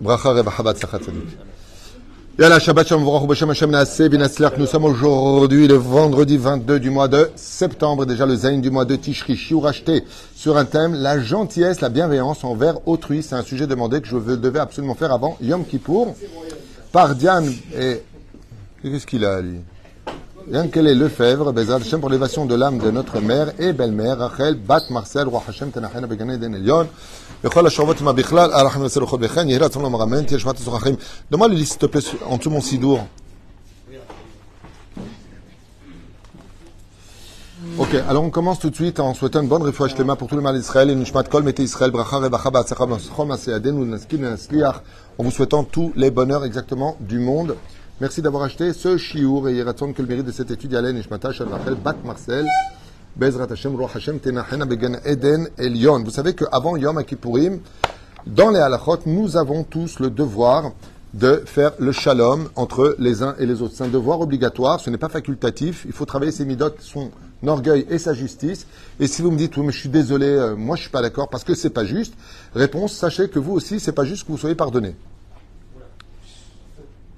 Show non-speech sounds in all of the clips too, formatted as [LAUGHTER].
Nous sommes aujourd'hui le vendredi 22 du mois de septembre, déjà le Zayn du mois de Tishri. Shiur acheté sur un thème, la gentillesse, la bienveillance envers autrui. C'est un sujet demandé que je devais absolument faire avant Yom Kippour par Diane et... Qu'est-ce qu'il a, lui? Yann Kelly Lefebvre, Bezal Hashem pour de l'âme de notre mère et belle-mère, Rachel, Bat Marcel, Roi Hashem, Ma Bichlal, s'il en dessous mon sidour. Ok, alors on commence tout de suite en souhaitant une bonne réfouach mains pour tout le mal d'Israël. Et Nishmat Kol, Mete Israël, en vous souhaitant tous les bonheurs exactement du monde. Merci d'avoir acheté ce chiour et Yeratzon que le mérite de cette étude Yalen Nishmata Rachel Bat Marcel Bezrat Hashem Roch Hashem Tenachena Began Eden Elion. Vous savez qu'avant Yom Kippourim, dans les halachot, nous avons tous le devoir de faire le shalom entre les uns et les autres. C'est un devoir obligatoire, ce n'est pas facultatif. Il faut travailler ses midotes, son orgueil et sa justice. Et si vous me dites, oui, mais je suis désolé, euh, moi je suis pas d'accord parce que c'est pas juste, réponse, sachez que vous aussi, c'est pas juste que vous soyez pardonné.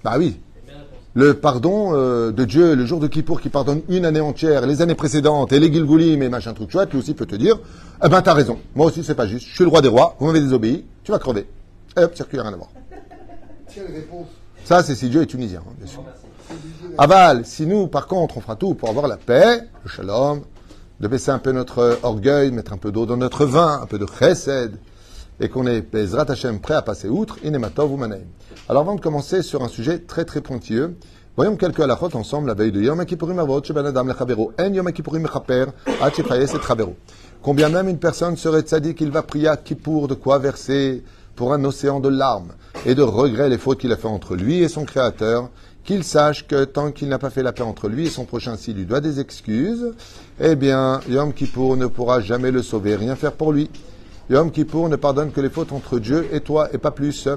Bah oui, le pardon euh, de Dieu, le jour de Kippour qui pardonne une année entière, les années précédentes, et les Gilgoulim et machin truc chouette, lui aussi peut te dire, eh ben t'as raison, moi aussi c'est pas juste, je suis le roi des rois, vous m'avez désobéi, tu vas crever. Et hop, circuit, rien à voir. Ça, c'est si Dieu est tunisien, hein, bien sûr. Aval, si nous, par contre, on fera tout pour avoir la paix, le shalom, de baisser un peu notre orgueil, mettre un peu d'eau dans notre vin, un peu de chesed, et qu'on est Bezrat Hashem prêt à passer outre, Inematov ou Manaim. Alors avant de commencer sur un sujet très très pointilleux, voyons quelques halachot ensemble la veille de Yom Kippourim Avot Sheban Adam Lechavero. En Yom Kippourim Mechaper Ad Shefayes et Chavero. Combien même une personne serait tzaddik, il va prier à Kippour de quoi verser pour un océan de larmes et de regrets les fautes qu'il a fait entre lui et son Créateur, qu'il sache que tant qu'il n'a pas fait la paix entre lui et son prochain s'il lui doit des excuses, eh bien, Yom Kippour ne pourra jamais le sauver, rien faire pour lui. Yom Kippour ne pardonne que les fautes entre Dieu et toi et pas plus.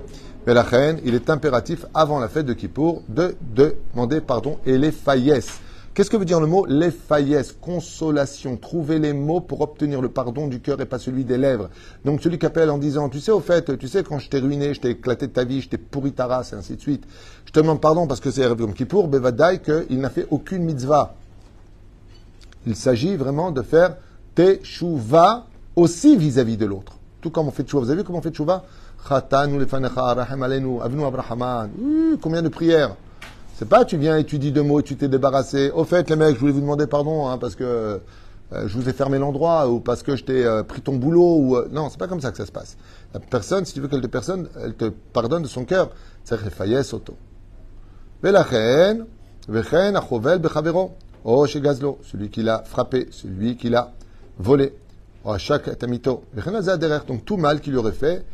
Mais la reine, il est impératif avant la fête de Kippour de, demander pardon et les faillesses. Qu'est-ce que veut dire le mot les faillesses? Consolation. Trouver les mots pour obtenir le pardon du cœur et pas celui des lèvres. Donc celui qui appelle en disant, tu sais, au fait, tu sais, quand je t'ai ruiné, je t'ai éclaté de ta vie, je t'ai pourri ta race, et ainsi de suite. Je te demande pardon parce que c'est Yom Kippour, Bevadai, qu'il n'a fait aucune mitzvah. Il s'agit vraiment de faire teshuva aussi vis-à-vis de l'autre. Tout comme on fait tchouva. Vous avez vu comment on fait tchouva Combien de prières? C'est pas tu viens et tu dis deux mots et tu t'es débarrassé. Au fait, les mecs, je voulais vous demander pardon hein, parce que euh, je vous ai fermé l'endroit ou parce que je t'ai euh, pris ton boulot. ou euh, Non, c'est pas comme ça que ça se passe. La personne, si tu veux qu'elle te, personne, elle te pardonne de son cœur. C'est auto. Oh, chez Gazlo, celui qui l'a frappé, celui qui l'a volé. Oh, chaque tamito. Donc tout mal qu'il aurait fait,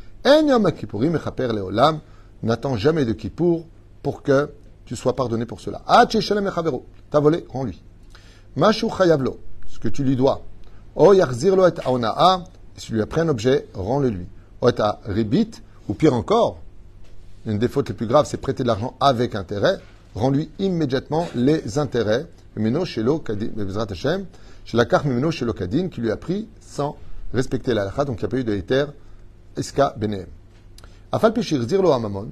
n'attend jamais de Kippour pour que tu sois pardonné pour cela. T'as volé, rends-lui. Mashu chayavlo, ce que tu lui dois. Et si tu lui as pris un objet, rends-le lui. Ou pire encore, une des fautes les plus graves, c'est prêter de l'argent avec intérêt, rends-lui immédiatement les intérêts. Meno shelo kadin, chez la carte Meno shelo kadin, qui lui a pris sans respecter la halakha, donc il n'y a pas eu de éther Eska Benehem. Afal Peshir lo Amamon,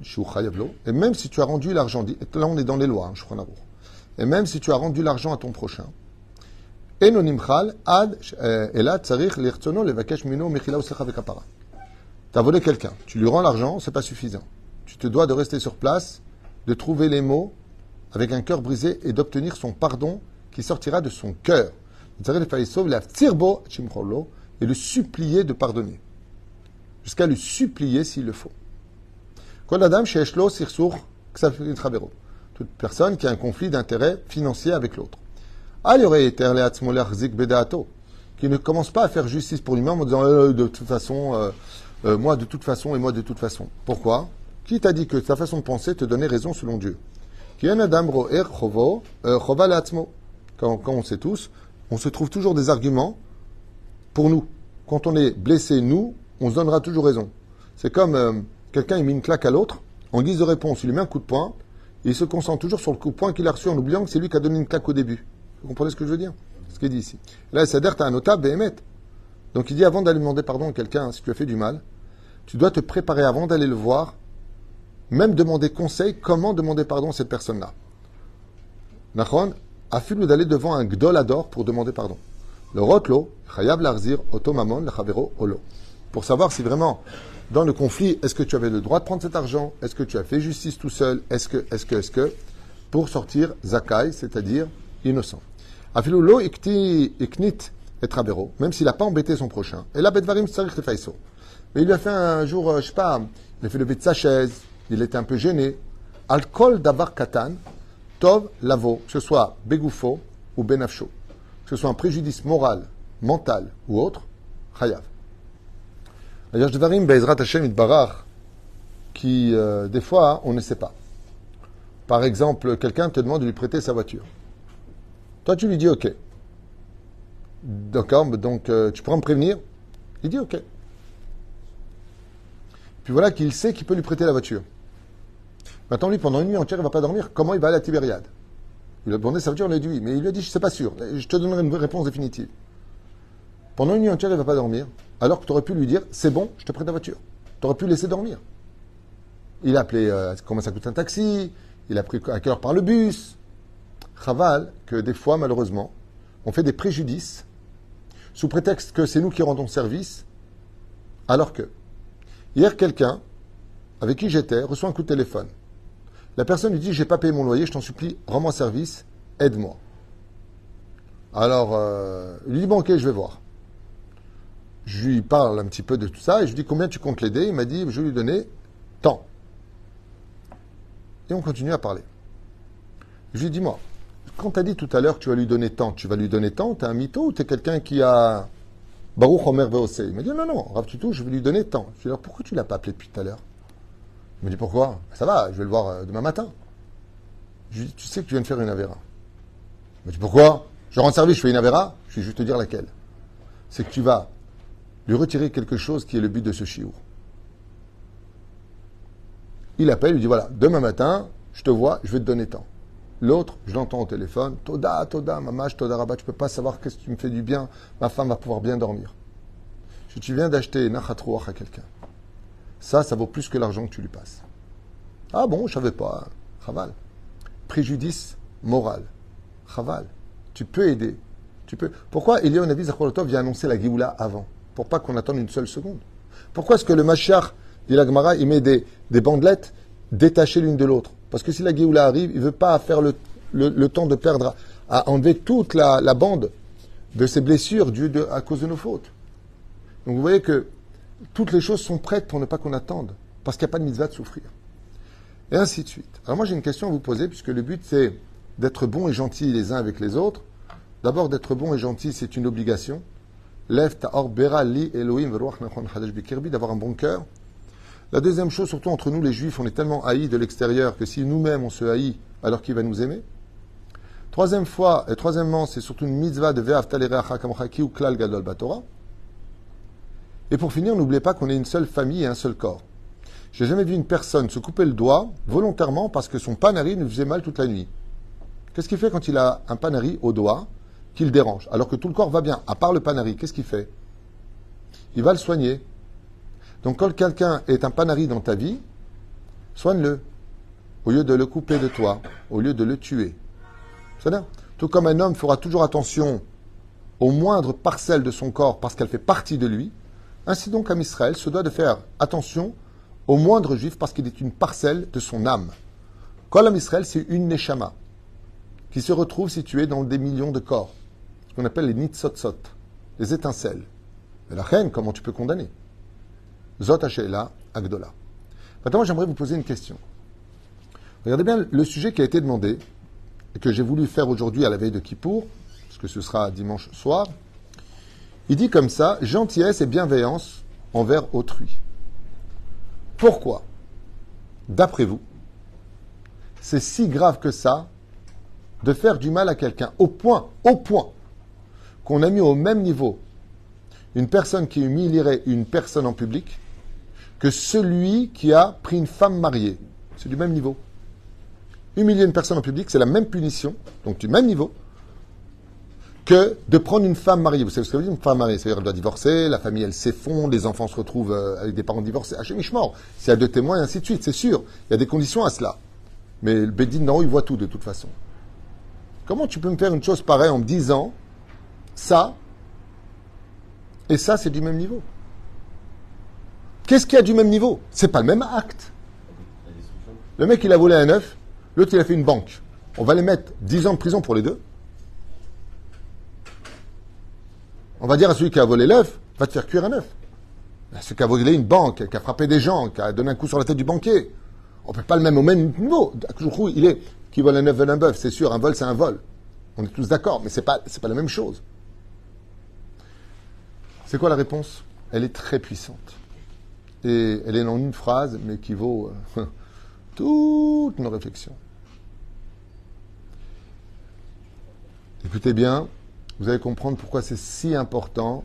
et même si tu as rendu l'argent, là on est dans les lois, hein, et même si tu as rendu l'argent à ton prochain, ad vekapara. Tu as volé quelqu'un, tu lui rends l'argent, c'est pas suffisant. Tu te dois de rester sur place, de trouver les mots avec un cœur brisé et d'obtenir son pardon qui sortira de son cœur. Et le supplier de pardonner jusqu'à le supplier s'il le faut. Toute personne qui a un conflit d'intérêt financier avec l'autre. Qui ne commence pas à faire justice pour lui-même en disant euh, de toute façon, euh, euh, moi de toute façon et moi de toute façon. Pourquoi? Qui t'a dit que ta façon de penser te donnait raison selon Dieu? Quand, quand on sait tous, on se trouve toujours des arguments pour nous. Quand on est blessé, nous, on se donnera toujours raison. C'est comme euh, quelqu'un il met une claque à l'autre, en guise de réponse, il lui met un coup de poing, et il se concentre toujours sur le coup de poing qu'il a reçu en oubliant que c'est lui qui a donné une claque au début. Vous comprenez ce que je veux dire? Ce qu'il dit ici. Là, tu as un notable émettre. Donc il dit avant d'aller demander pardon à quelqu'un, si tu as fait du mal, tu dois te préparer avant d'aller le voir même demander conseil, comment demander pardon à cette personne-là. Affile d'aller devant un gdolador pour demander pardon. Le rotlo, chayab larzir, otomamon, le chavero, olo. Pour savoir si vraiment, dans le conflit, est-ce que tu avais le droit de prendre cet argent? Est-ce que tu as fait justice tout seul? Est-ce que, est-ce que, est-ce que? Pour sortir zakai, c'est-à-dire innocent. Afilu lo ikti iknit et trabero, même s'il n'a pas embêté son prochain. Et là. Mais il lui a fait un jour, euh, je sais pas, il a fait lever de sa chaise, il était un peu gêné. Alcool d'avar katan, tov lavo, que ce soit begoufo ou benafsho, que ce soit un préjudice moral, mental ou autre, chayav. D'ailleurs, devarim be'ezrat Hashem itbarach, qui, euh, des fois, on ne sait pas. Par exemple, quelqu'un te demande de lui prêter sa voiture. Toi, tu lui dis OK. D'accord, donc euh, tu pourras me prévenir Il dit OK. Puis voilà qu'il sait qu'il peut lui prêter la voiture. Maintenant, lui, pendant une nuit entière, il ne va pas dormir. Comment il va à la Tibériade? Il a demandé sa voiture, on lui a dit. Mais il lui a dit, je ne sais pas sûr. Je te donnerai une réponse définitive. Pendant une nuit entière, il ne va pas dormir. Alors que tu aurais pu lui dire, c'est bon, je te prête la voiture. Tu aurais pu laisser dormir. Il a appelé euh, comment ça coûte un taxi? Il a pris à quelle heure par le bus? Raval, que des fois, malheureusement, on fait des préjudices sous prétexte que c'est nous qui rendons service, alors que hier, quelqu'un avec qui j'étais reçoit un coup de téléphone. La personne lui dit J'ai pas payé mon loyer, je t'en supplie, rends-moi service, aide-moi. Alors, euh, il lui dit Bon, ok, je vais voir. Je lui parle un petit peu de tout ça et je lui dis Combien tu comptes l'aider? Il m'a dit Je vais lui donner tant. Et on continue à parler. Je lui dis Moi, quand tu as dit tout à l'heure que tu vas lui donner tant, tu vas lui donner tant, tu es un mytho ou tu es quelqu'un qui a. Baruch Omer Il m'a dit Non, non, Rav Tutu, je vais lui donner tant. Je lui dit Alors pourquoi tu l'as pas appelé depuis tout à l'heure? Il m'a dit Pourquoi Ça va, je vais le voir euh, demain matin. Je lui dit Tu sais que tu viens de faire une avéra. Il m'a dit Pourquoi? Je rends service, je fais une avéra Je vais juste te dire laquelle. C'est que tu vas lui retirer quelque chose qui est le but de ce chiour. Il appelle, il lui dit Voilà, demain matin, je te vois, je vais te donner tant. L'autre, je l'entends au téléphone, Toda, Toda, Mamash, Toda Rabat, tu peux pas savoir qu'est-ce qui me fait du bien, ma femme va pouvoir bien dormir. Si tu viens d'acheter Nachatrouach à quelqu'un, ça, ça vaut plus que l'argent que tu lui passes. Ah bon, je savais pas. Chaval. Préjudice moral. Chaval. Tu peux aider. Tu peux. Pourquoi Eliyahu Nabi Zakharotov vient annoncer la Géoula avant? Pour pas qu'on attende une seule seconde. Pourquoi est-ce que le Machar, dit la Gemara, il met des, des bandelettes détachées l'une de l'autre? Parce que si la Géoula arrive, il veut pas faire le, temps de perdre, à enlever toute la, bande de ses blessures dues à cause de nos fautes. Donc vous voyez que toutes les choses sont prêtes pour ne pas qu'on attende, parce qu'il n'y a pas de mitzvah de souffrir. Et ainsi de suite. Alors moi j'ai une question à vous poser, puisque le but c'est d'être bon et gentil les uns avec les autres. D'abord d'être bon et gentil, c'est une obligation. Lève ta li Elohim d'avoir un bon cœur. La deuxième chose, surtout entre nous les juifs, on est tellement haïs de l'extérieur que si nous-mêmes on se haït, alors qu'il va nous aimer? Troisième fois, et troisièmement, c'est surtout une mitzvah de ou klal gadol batora. Et pour finir, n'oubliez pas qu'on est une seule famille et un seul corps. J'ai jamais vu une personne se couper le doigt volontairement parce que son panari lui faisait mal toute la nuit. Qu'est-ce qu'il fait quand il a un panari au doigt qui le dérange, alors que tout le corps va bien, à part le panari Qu'est-ce qu'il fait? Il va le soigner. Donc quand quelqu'un est un panari dans ta vie, soigne-le. Au lieu de le couper de toi, au lieu de le tuer. C'est Tout comme un homme fera toujours attention aux moindres parcelles de son corps parce qu'elle fait partie de lui, ainsi donc un Israël se doit de faire attention au moindre juif parce qu'il est une parcelle de son âme. Kol Israël, c'est une neshama qui se retrouve située dans des millions de corps, ce qu'on appelle les nitzotzot, les étincelles. Mais la reine, comment tu peux condamner? Zot Agdola. Maintenant, j'aimerais vous poser une question. Regardez bien le sujet qui a été demandé et que j'ai voulu faire aujourd'hui à la veille de Kippour, parce que ce sera dimanche soir. Il dit comme ça gentillesse et bienveillance envers autrui. Pourquoi, d'après vous, c'est si grave que ça de faire du mal à quelqu'un au point, au point, qu'on a mis au même niveau une personne qui humilierait une personne en public que celui qui a pris une femme mariée. C'est du même niveau. Humilier une personne en public, c'est la même punition, donc du même niveau, que de prendre une femme mariée. Vous savez ce que veut dire une femme mariée? C'est-à-dire qu'elle doit divorcer, la famille elle s'effondre, les enfants se retrouvent euh, avec des parents divorcés. Hachem mort. S'il y a deux témoins, et ainsi de suite, c'est sûr. Il y a des conditions à cela. Mais le Bédine, non, il voit tout de toute façon. Comment tu peux me faire une chose pareille en me disant ça et ça, c'est du même niveau? Qu'est-ce qu'il y a du même niveau? C'est pas le même acte. Le mec, il a volé un œuf, l'autre, il a fait une banque. On va les mettre 10 ans de prison pour les deux. On va dire à celui qui a volé l'œuf, va te faire cuire un œuf. Celui qui a volé une banque, qui a frappé des gens, qui a donné un coup sur la tête du banquier. On ne peut pas le même au même niveau. Il est qui vole un œuf vole un bœuf, c'est sûr, un vol c'est un vol. On est tous d'accord, mais pas c'est pas la même chose. C'est quoi la réponse? Elle est très puissante. Et elle est en une phrase, mais qui vaut euh, [LAUGHS] toutes nos réflexions. Écoutez bien, vous allez comprendre pourquoi c'est si important,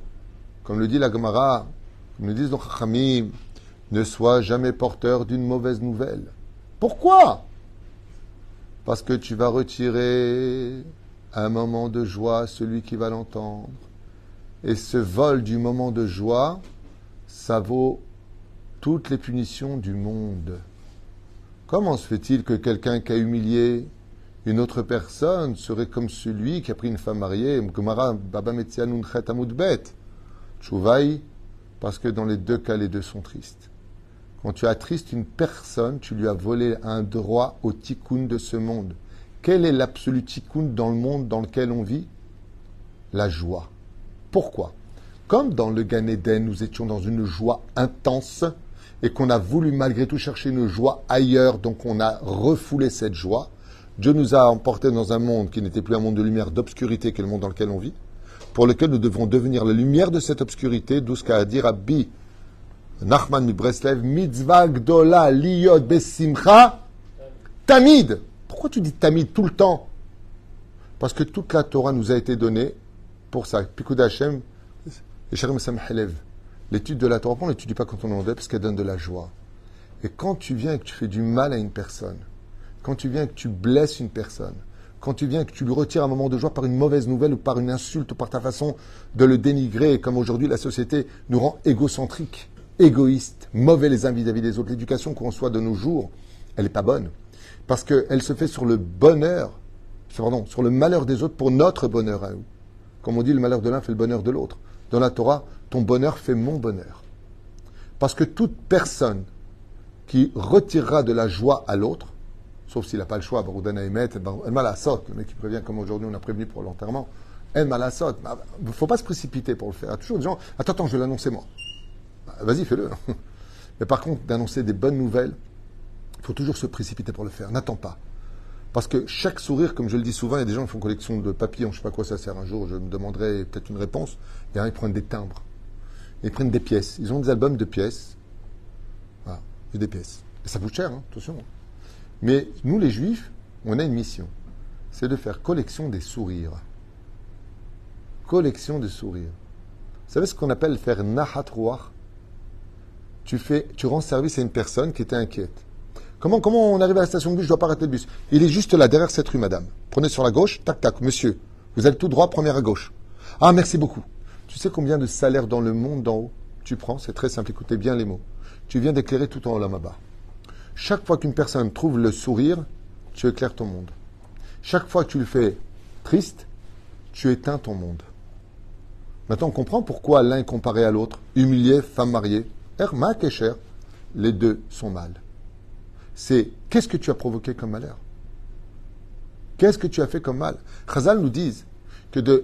comme le dit la Gemara, comme le disent nos Chachamim, ne sois jamais porteur d'une mauvaise nouvelle. Pourquoi? Parce que tu vas retirer un moment de joie à celui qui va l'entendre. Et ce vol du moment de joie, ça vaut toutes les punitions du monde. Comment se fait-il que quelqu'un qui a humilié une autre personne serait comme celui qui a pris une femme mariée Baba parce que dans les deux cas, les deux sont tristes. Quand tu attristes une personne, tu lui as volé un droit au tikkun de ce monde. Quel est l'absolu tikkun dans le monde dans lequel on vit? La joie. Pourquoi? Comme dans le Gan Eden, nous étions dans une joie intense et qu'on a voulu malgré tout chercher une joie ailleurs, donc on a refoulé cette joie. Dieu nous a emportés dans un monde qui n'était plus un monde de lumière, d'obscurité, que le monde dans lequel on vit, pour lequel nous devons devenir la lumière de cette obscurité, d'où ce qu'a à dire Rabbi Nachman mi Breslev, mitzvah gdola liyot besimcha tamid. Pourquoi tu dis tamid tout le temps? Parce que toute la Torah nous a été donnée pour ça. Pikud Hashem, l'étude de la Torah, on ne l'étudie pas quand on en parce qu'elle donne de la joie. Et quand tu viens et que tu fais du mal à une personne, quand tu viens que tu blesses une personne, quand tu viens que tu lui retires un moment de joie par une mauvaise nouvelle ou par une insulte ou par ta façon de le dénigrer, comme aujourd'hui la société nous rend égocentriques, égoïstes, mauvais les uns vis-à-vis des autres. L'éducation qu'on reçoit de nos jours, elle n'est pas bonne. Parce qu'elle se fait sur le bonheur, pardon, sur le malheur des autres pour notre bonheur à nous. Comme on dit, le malheur de l'un fait le bonheur de l'autre. Dans la Torah, ton bonheur fait mon bonheur. Parce que toute personne qui retirera de la joie à l'autre, sauf s'il n'a pas le choix, Baroudana Emet, El Malasot, le mec qui prévient comme aujourd'hui on a prévenu pour l'enterrement, El Malasot, il bah, ne faut pas se précipiter pour le faire. Il y a toujours des gens, attends, attends, je vais l'annoncer moi. Bah, vas-y, fais-le. [LAUGHS] Mais par contre, d'annoncer des bonnes nouvelles, il faut toujours se précipiter pour le faire. N'attends pas. Parce que chaque sourire, comme je le dis souvent, il y a des gens qui font collection de papiers, je ne sais pas quoi ça sert un jour, je me demanderai peut-être une réponse. Et ils prennent des timbres. Ils prennent des pièces. Ils ont des albums de pièces. Voilà, des pièces. Et ça coûte cher, hein, attention. Mais nous, les juifs, on a une mission. C'est de faire collection des sourires. Collection de sourires. Vous savez ce qu'on appelle faire nahat tu, tu rends service à une personne qui était inquiète. Comment, comment on arrive à la station de bus? Je dois pas arrêter le bus. Il est juste là, derrière cette rue, madame. Prenez sur la gauche, tac, tac, monsieur. Vous allez tout droit, première à gauche. Ah, merci beaucoup. Tu sais combien de salaires dans le monde d'en haut? Tu prends C'est très simple, écoutez bien les mots. Tu viens d'éclairer tout en haut là-bas. Chaque fois qu'une personne trouve le sourire, tu éclaires ton monde. Chaque fois que tu le fais triste, tu éteins ton monde. Maintenant, on comprend pourquoi l'un est comparé à l'autre. Humilié, femme mariée. Ermak et cher, les deux sont mal c'est qu'est-ce que tu as provoqué comme malheur? Qu'est-ce que tu as fait comme mal? Chazal nous dit que de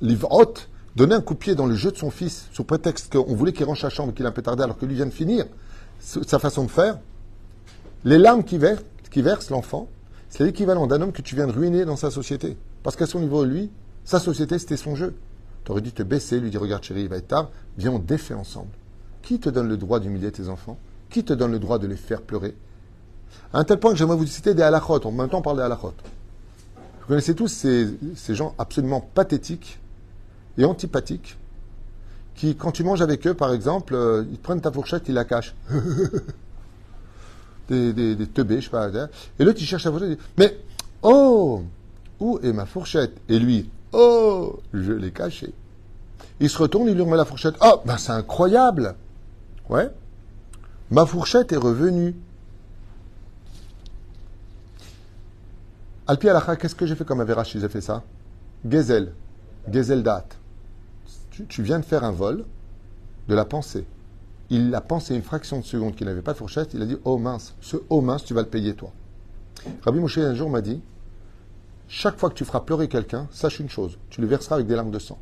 Livrot, donner un coup de pied dans le jeu de son fils, sous prétexte qu'on voulait qu'il à la chambre, qu'il a un peu tardé, alors que lui vient de finir sa façon de faire, les larmes qui versent, qui l'enfant, c'est l'équivalent d'un homme que tu viens de ruiner dans sa société. Parce qu'à son niveau, lui, sa société, c'était son jeu. Tu aurais dû te baisser, lui dire Regarde, chérie, il va être tard, viens, on défait ensemble. Qui te donne le droit d'humilier tes enfants? Qui te donne le droit de les faire pleurer? À un tel point que j'aimerais vous citer des halachot. En même temps, on parle des halachot. Vous connaissez tous ces, gens absolument pathétiques et antipathiques qui, quand tu manges avec eux, par exemple, euh, ils prennent ta fourchette, ils la cachent. [LAUGHS] des, teubés, je sais pas. Et l'autre, il cherche sa fourchette, il Mais, oh, où est ma fourchette? Et lui, Oh, je l'ai caché. Il se retourne, il lui remet la fourchette. Oh, ben c'est incroyable. Ouais. Ma fourchette est revenue. Alpi Alacha, qu'est-ce que j'ai fait comme Avera si j'ai fait ça? Gezel. Gezel date. Tu viens de faire un vol de la pensée. Il a pensé une fraction de seconde qu'il n'avait pas de fourchette. Il a dit Oh mince, ce oh mince, tu vas le payer toi. Rabbi Moshe un jour m'a dit Chaque fois que tu feras pleurer quelqu'un, sache une chose tu le verseras avec des larmes de sang.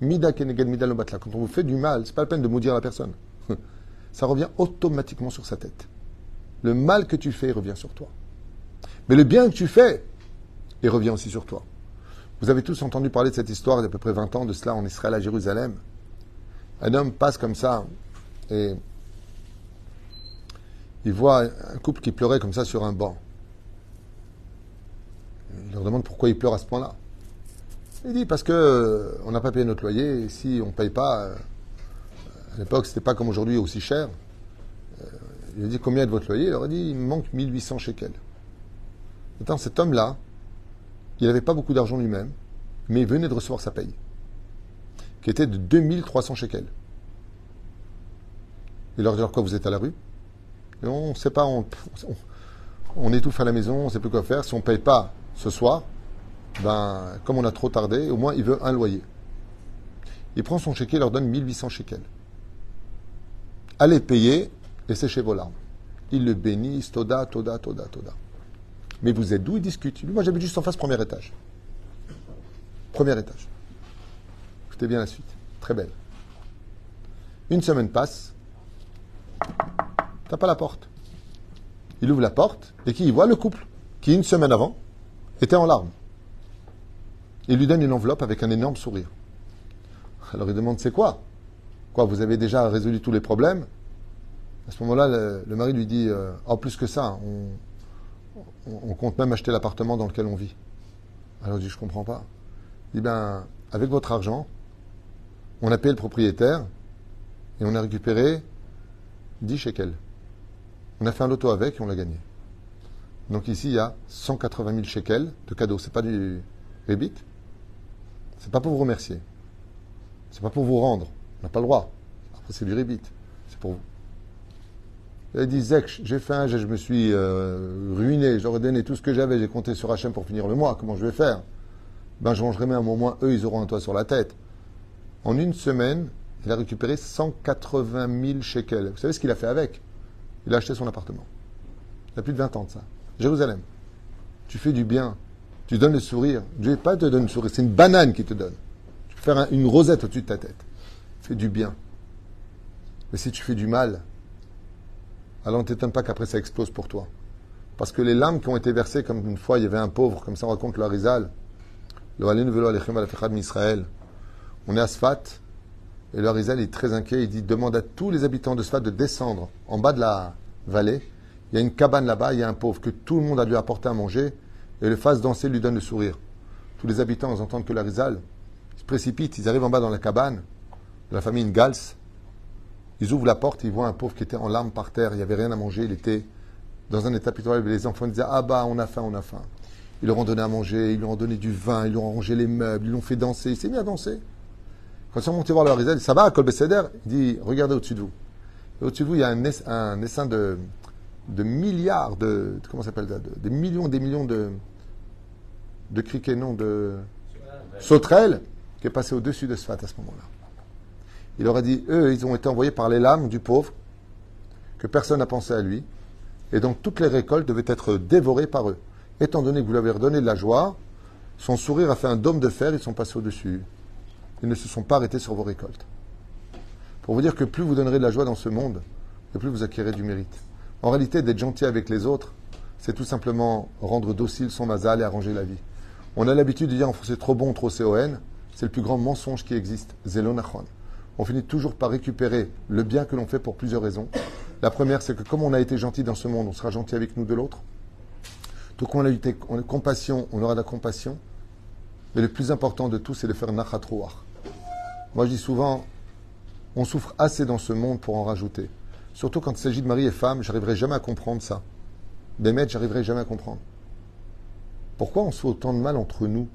Mida keneged mida lobatla. Quand on vous fait du mal, c'est pas la peine de maudire la personne. [LAUGHS] Ça revient automatiquement sur sa tête. Le mal que tu fais revient sur toi. Mais le bien que tu fais, il revient aussi sur toi. Vous avez tous entendu parler de cette histoire il y a à peu près 20 ans de cela en Israël à Jérusalem. Un homme passe comme ça et il voit un couple qui pleurait comme ça sur un banc. Il leur demande pourquoi il pleure à ce point-là. Il dit parce que euh, on n'a pas payé notre loyer et si on ne paye pas, euh, à l'époque c'était pas comme aujourd'hui aussi cher. Euh, il a dit combien est de votre loyer? Il leur a dit il manque 1800 shekels. Maintenant cet homme-là, il n'avait pas beaucoup d'argent lui-même, mais il venait de recevoir sa paye, qui était de 2300 shekels. Il leur dit quoi vous êtes à la rue? On ne sait pas, on, étouffe à la maison, on ne sait plus quoi faire. Si on ne paye pas ce soir, ben, comme on a trop tardé, au moins il veut un loyer. Il prend son chéquier, il leur donne 1800 shekels. Allez payer et séchez vos larmes. Ils le bénissent, toda, toda, toda, toda. Mais vous êtes d'où Ils discutent. Moi j'habite juste en face, premier étage. Premier étage. Écoutez bien la suite. Très belle. Une semaine passe. T'as pas la porte. Il ouvre la porte et qui voit le couple qui, une semaine avant, était en larmes. Il lui donne une enveloppe avec un énorme sourire. Alors il demande c'est quoi? Quoi, vous avez déjà résolu tous les problèmes? À ce moment-là, le, mari lui dit euh, En plus que ça, on, compte même acheter l'appartement dans lequel on vit. Alors il dit Je comprends pas. Il dit Ben, avec votre argent, on a payé le propriétaire et on a récupéré 10 shekels. On a fait un loto avec et on l'a gagné. Donc ici, il y a 180 000 shekels de cadeaux. C'est pas du rébit. C'est pas pour vous remercier. C'est pas pour vous rendre. On n'a pas le droit. Après, c'est du rébit. C'est pour vous. Il dit, Zek, j'ai fait un je me suis euh, ruiné, j'aurais donné tout ce que j'avais, j'ai compté sur Hachem pour finir le mois, comment je vais faire? Ben, je mangerai même au moins, eux, ils auront un toit sur la tête. En une semaine, il a récupéré 180 000 shekels. Vous savez ce qu'il a fait avec? Il a acheté son appartement. Il y a plus de 20 ans de ça. Jérusalem. Tu fais du bien. Tu donnes le sourire. Dieu pas te donne le sourire, c'est une banane qui te donne. Tu peux faire une rosette au-dessus de ta tête. Fais du bien. Mais si tu fais du mal, alors ne t'étonne pas qu'après ça explose pour toi. Parce que les larmes qui ont été versées, comme une fois il y avait un pauvre, comme ça on raconte le Harizal, le Israël. On est à et le est très inquiet. Il dit demande à tous les habitants de Sfat de descendre en bas de la vallée. Il y a une cabane là-bas, il y a un pauvre que tout le monde a dû apporter à manger. Et le fasse danser lui donne le sourire. Tous les habitants entendent que le Harizal. Ils se précipitent, ils arrivent en bas dans la cabane de la famille Ngals. Ils ouvrent la porte, ils voient un pauvre qui était en larmes par terre, il n'y avait rien à manger, il était dans un état pitoyable. Les enfants disaient Ah bah, on a faim, on a faim. Ils leur ont donné à manger, ils leur ont donné du vin, ils leur ont rangé les meubles, ils l'ont fait danser. Il s'est mis à danser. Quand ils sont montés voir le Harizal, ça va à Kolbeseder Il dit Regardez au-dessus de vous. au-dessus de vous, il y a un, essaim de, de milliards de. Comment s'appelle ça Des millions, des millions de. de criquets, non, de. sauterelles, qui est passé au-dessus de Sfat à ce moment-là. Il leur a dit Eux, ils ont été envoyés par les lames du pauvre, que personne n'a pensé à lui, et donc toutes les récoltes devaient être dévorées par eux. Étant donné que vous lui avez redonné de la joie, son sourire a fait un dôme de fer, ils sont passés au-dessus ils ne se sont pas arrêtés sur vos récoltes. Pour vous dire que plus vous donnerez de la joie dans ce monde, et plus vous acquérez du mérite. En réalité, d'être gentil avec les autres, c'est tout simplement rendre docile son mazal et arranger la vie. On a l'habitude de dire c'est trop bon, trop CON. C'est le plus grand mensonge qui existe, Zelonachon. On finit toujours par récupérer le bien que l'on fait pour plusieurs raisons. La première, c'est que comme on a été gentil dans ce monde, on sera gentil avec nous de l'autre. Tout comme on a eu compassion, on aura de la compassion. Mais le plus important de tout, c'est de faire nachatrouach. Moi, je dis souvent, on souffre assez dans ce monde pour en rajouter. Surtout quand il s'agit de mari et femme, j'arriverai jamais à comprendre ça. Des maîtres, j'arriverai jamais à comprendre. Pourquoi on se fait autant de mal entre nous?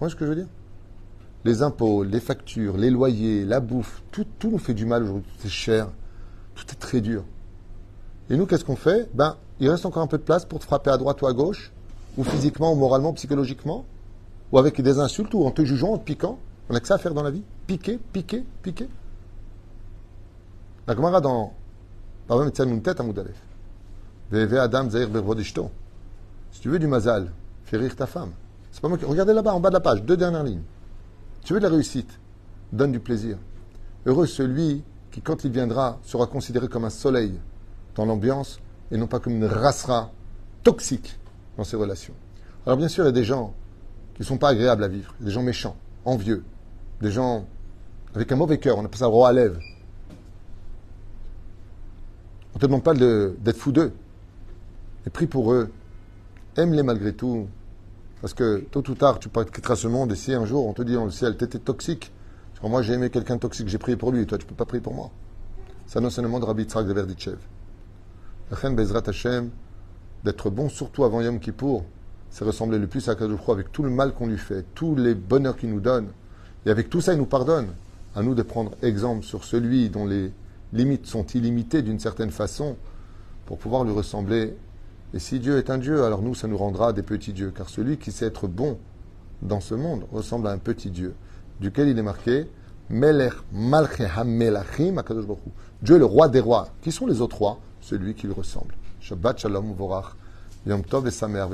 Voyez ce que je veux dire? Les impôts, les factures, les loyers, la bouffe, tout, tout nous fait du mal aujourd'hui. C'est cher. Tout est très dur. Et nous, qu'est-ce qu'on fait? Ben, il reste encore un peu de place pour te frapper à droite ou à gauche, ou physiquement, ou moralement, psychologiquement, ou avec des insultes, ou en te jugeant, en te piquant. On n'a que ça à faire dans la vie. Piquer, piquer, piquer. La Gemara dans. Adam Si tu veux du mazal, fais rire ta femme. C'est pas moi qui... Regardez là-bas, en bas de la page, deux dernières lignes. Tu veux de la réussite, donne du plaisir. Heureux celui qui, quand il viendra, sera considéré comme un soleil dans l'ambiance et non pas comme une racera toxique dans ses relations. Alors bien sûr, il y a des gens qui ne sont pas agréables à vivre, des gens méchants, envieux, des gens avec un mauvais cœur, on appelle ça roi à lèvres. On ne te demande pas d'être fou d'eux, mais prie pour eux, aime-les malgré tout, parce que tôt ou tard, tu quitteras ce monde et si un jour on te dit dans le ciel, t'étais toxique, moi j'ai aimé quelqu'un toxique, j'ai prié pour lui, et toi tu ne peux pas prier pour moi. C'est un enseignement de Rabbi Tzrak de Verdichev. Bezrat Hashem, d'être bon surtout avant Yom Kippour, c'est ressembler le plus à Kadosh avec tout le mal qu'on lui fait, tous les bonheurs qu'il nous donne. Et avec tout ça, il nous pardonne. À nous de prendre exemple sur celui dont les limites sont illimitées d'une certaine façon pour pouvoir lui ressembler. Et si Dieu est un Dieu, alors nous, ça nous rendra des petits dieux. Car celui qui sait être bon dans ce monde ressemble à un petit Dieu, duquel il est marqué Dieu est le roi des rois. Qui sont les autres rois? Celui qui lui ressemble. Shabbat Shalom. Yom Tov et Samer.